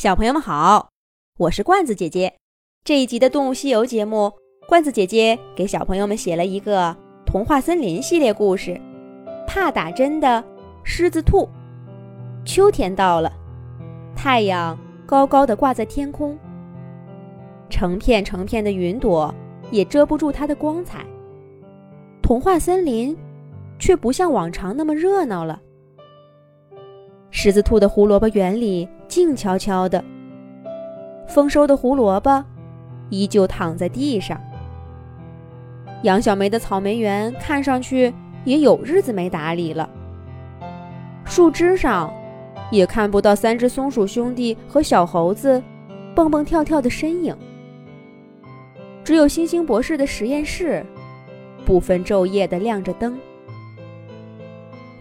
小朋友们好，我是罐子姐姐。这一集的《动物西游》节目，罐子姐姐给小朋友们写了一个童话森林系列故事——怕打针的狮子兔。秋天到了，太阳高高的挂在天空，成片成片的云朵也遮不住它的光彩。童话森林却不像往常那么热闹了。狮子兔的胡萝卜园里。静悄悄的，丰收的胡萝卜依旧躺在地上。杨小梅的草莓园看上去也有日子没打理了。树枝上也看不到三只松鼠兄弟和小猴子蹦蹦跳跳的身影。只有星星博士的实验室不分昼夜的亮着灯。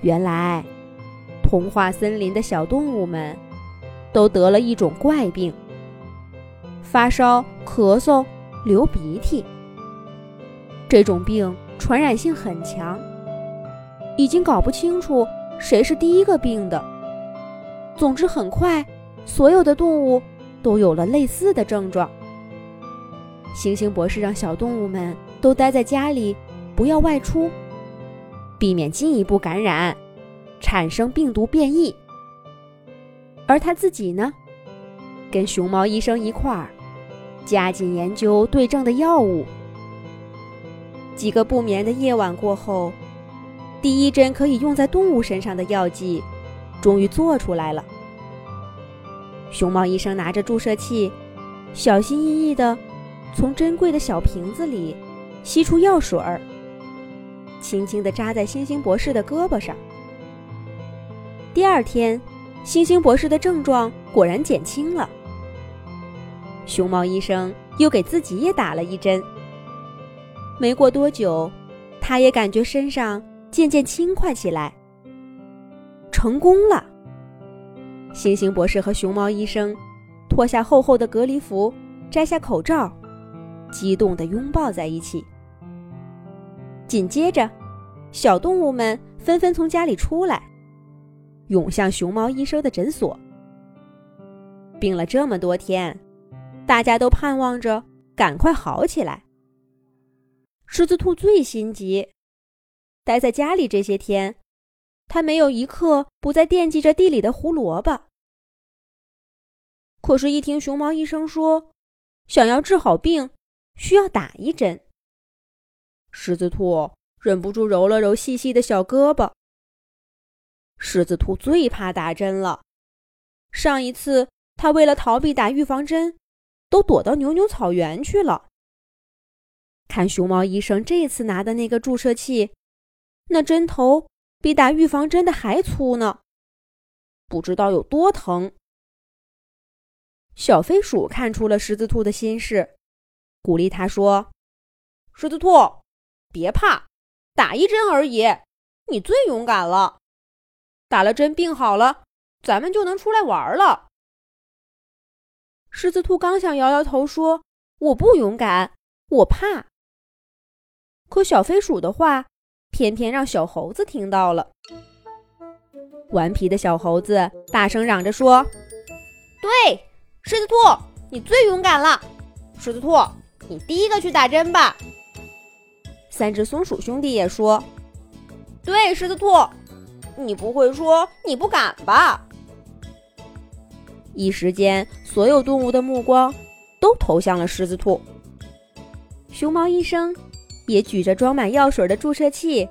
原来，童话森林的小动物们。都得了一种怪病，发烧、咳嗽、流鼻涕。这种病传染性很强，已经搞不清楚谁是第一个病的。总之，很快所有的动物都有了类似的症状。星星博士让小动物们都待在家里，不要外出，避免进一步感染，产生病毒变异。而他自己呢，跟熊猫医生一块儿，加紧研究对症的药物。几个不眠的夜晚过后，第一针可以用在动物身上的药剂，终于做出来了。熊猫医生拿着注射器，小心翼翼地从珍贵的小瓶子里吸出药水儿，轻轻地扎在星星博士的胳膊上。第二天。星星博士的症状果然减轻了。熊猫医生又给自己也打了一针。没过多久，他也感觉身上渐渐轻快起来。成功了！星星博士和熊猫医生脱下厚厚的隔离服，摘下口罩，激动地拥抱在一起。紧接着，小动物们纷纷从家里出来。涌向熊猫医生的诊所。病了这么多天，大家都盼望着赶快好起来。狮子兔最心急，待在家里这些天，他没有一刻不在惦记着地里的胡萝卜。可是，一听熊猫医生说，想要治好病，需要打一针，狮子兔忍不住揉了揉细细的小胳膊。狮子兔最怕打针了。上一次，它为了逃避打预防针，都躲到牛牛草原去了。看熊猫医生这次拿的那个注射器，那针头比打预防针的还粗呢，不知道有多疼。小飞鼠看出了狮子兔的心事，鼓励他说：“狮子兔，别怕，打一针而已，你最勇敢了。”打了针，病好了，咱们就能出来玩了。狮子兔刚想摇摇头说：“我不勇敢，我怕。”可小飞鼠的话偏偏让小猴子听到了。顽皮的小猴子大声嚷着说：“对，狮子兔，你最勇敢了。狮子兔，你第一个去打针吧。”三只松鼠兄弟也说：“对，狮子兔。”你不会说你不敢吧？一时间，所有动物的目光都投向了狮子兔。熊猫医生也举着装满药水的注射器，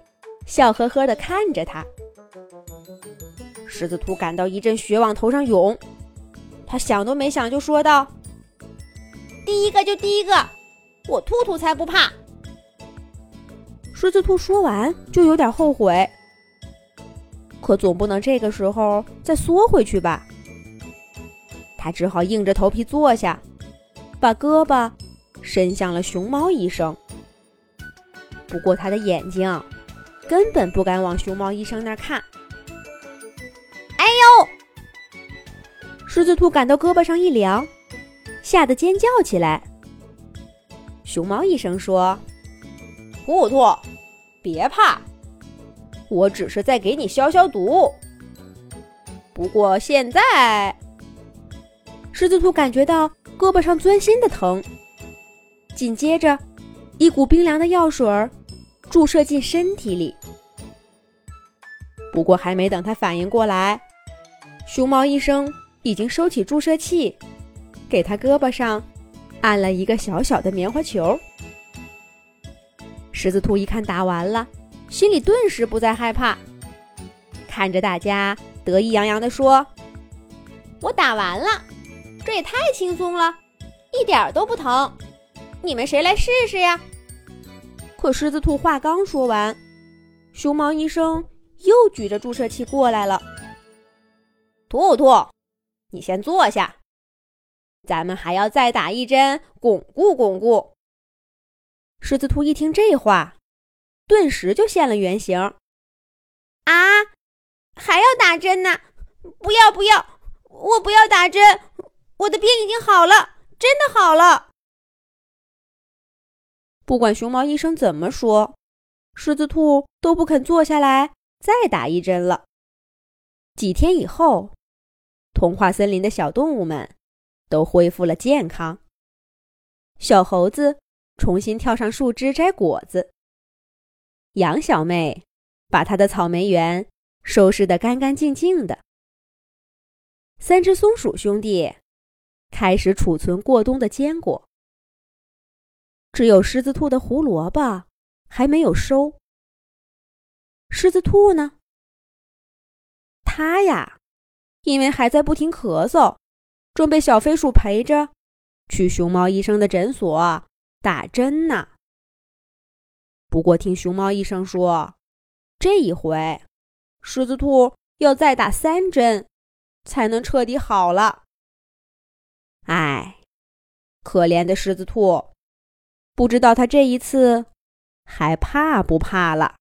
笑呵呵地看着他。狮子兔感到一阵血往头上涌，他想都没想就说道：“第一个就第一个，我兔兔才不怕。”狮子兔说完就有点后悔。可总不能这个时候再缩回去吧？他只好硬着头皮坐下，把胳膊伸向了熊猫医生。不过他的眼睛根本不敢往熊猫医生那儿看。哎呦！狮子兔感到胳膊上一凉，吓得尖叫起来。熊猫医生说：“兔兔，别怕。”我只是在给你消消毒。不过现在，狮子兔感觉到胳膊上钻心的疼，紧接着，一股冰凉的药水注射进身体里。不过，还没等他反应过来，熊猫医生已经收起注射器，给他胳膊上按了一个小小的棉花球。狮子兔一看打完了，心里顿时不再害怕，看着大家得意洋洋地说：“我打完了，这也太轻松了，一点都不疼。你们谁来试试呀？”可狮子兔话刚说完，熊猫医生。又举着注射器过来了，兔兔，你先坐下，咱们还要再打一针，巩固巩固。狮子兔一听这话，顿时就现了原形。啊，还要打针呢？不要不要，我不要打针，我的病已经好了，真的好了。不管熊猫医生怎么说，狮子兔都不肯坐下来。再打一针了。几天以后，童话森林的小动物们都恢复了健康。小猴子重新跳上树枝摘果子。杨小妹把她的草莓园收拾得干干净净的。三只松鼠兄弟开始储存过冬的坚果。只有狮子兔的胡萝卜还没有收。狮子兔呢？它呀，因为还在不停咳嗽，正被小飞鼠陪着去熊猫医生的诊所打针呢。不过听熊猫医生说，这一回狮子兔要再打三针，才能彻底好了。哎，可怜的狮子兔，不知道他这一次还怕不怕了。